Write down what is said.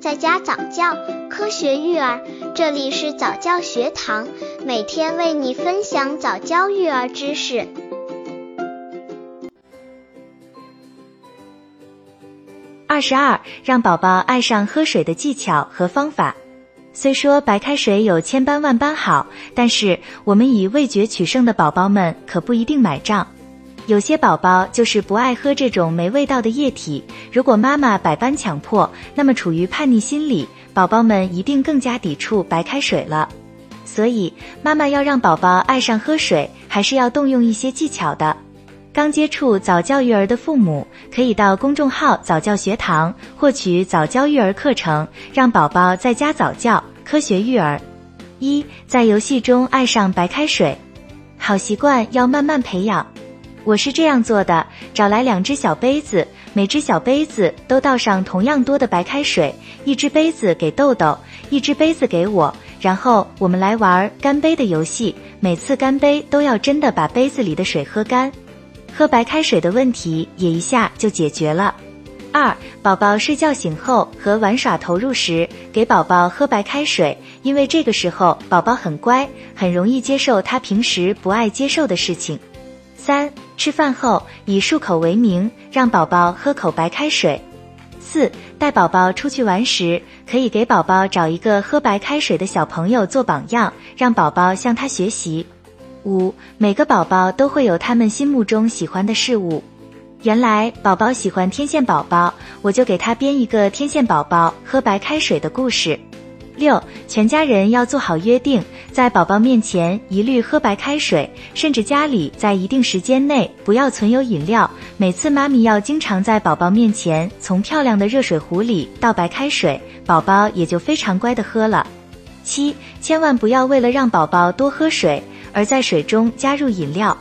在家早教，科学育儿，这里是早教学堂，每天为你分享早教育儿知识。二十二，让宝宝爱上喝水的技巧和方法。虽说白开水有千般万般好，但是我们以味觉取胜的宝宝们可不一定买账。有些宝宝就是不爱喝这种没味道的液体，如果妈妈百般强迫，那么处于叛逆心理，宝宝们一定更加抵触白开水了。所以，妈妈要让宝宝爱上喝水，还是要动用一些技巧的。刚接触早教育儿的父母，可以到公众号早教学堂获取早教育儿课程，让宝宝在家早教，科学育儿。一，在游戏中爱上白开水，好习惯要慢慢培养。我是这样做的：找来两只小杯子，每只小杯子都倒上同样多的白开水，一只杯子给豆豆，一只杯子给我，然后我们来玩干杯的游戏。每次干杯都要真的把杯子里的水喝干，喝白开水的问题也一下就解决了。二，宝宝睡觉醒后和玩耍投入时，给宝宝喝白开水，因为这个时候宝宝很乖，很容易接受他平时不爱接受的事情。三。吃饭后以漱口为名，让宝宝喝口白开水。四带宝宝出去玩时，可以给宝宝找一个喝白开水的小朋友做榜样，让宝宝向他学习。五每个宝宝都会有他们心目中喜欢的事物。原来宝宝喜欢天线宝宝，我就给他编一个天线宝宝喝白开水的故事。六，全家人要做好约定，在宝宝面前一律喝白开水，甚至家里在一定时间内不要存有饮料。每次妈咪要经常在宝宝面前从漂亮的热水壶里倒白开水，宝宝也就非常乖的喝了。七，千万不要为了让宝宝多喝水而在水中加入饮料。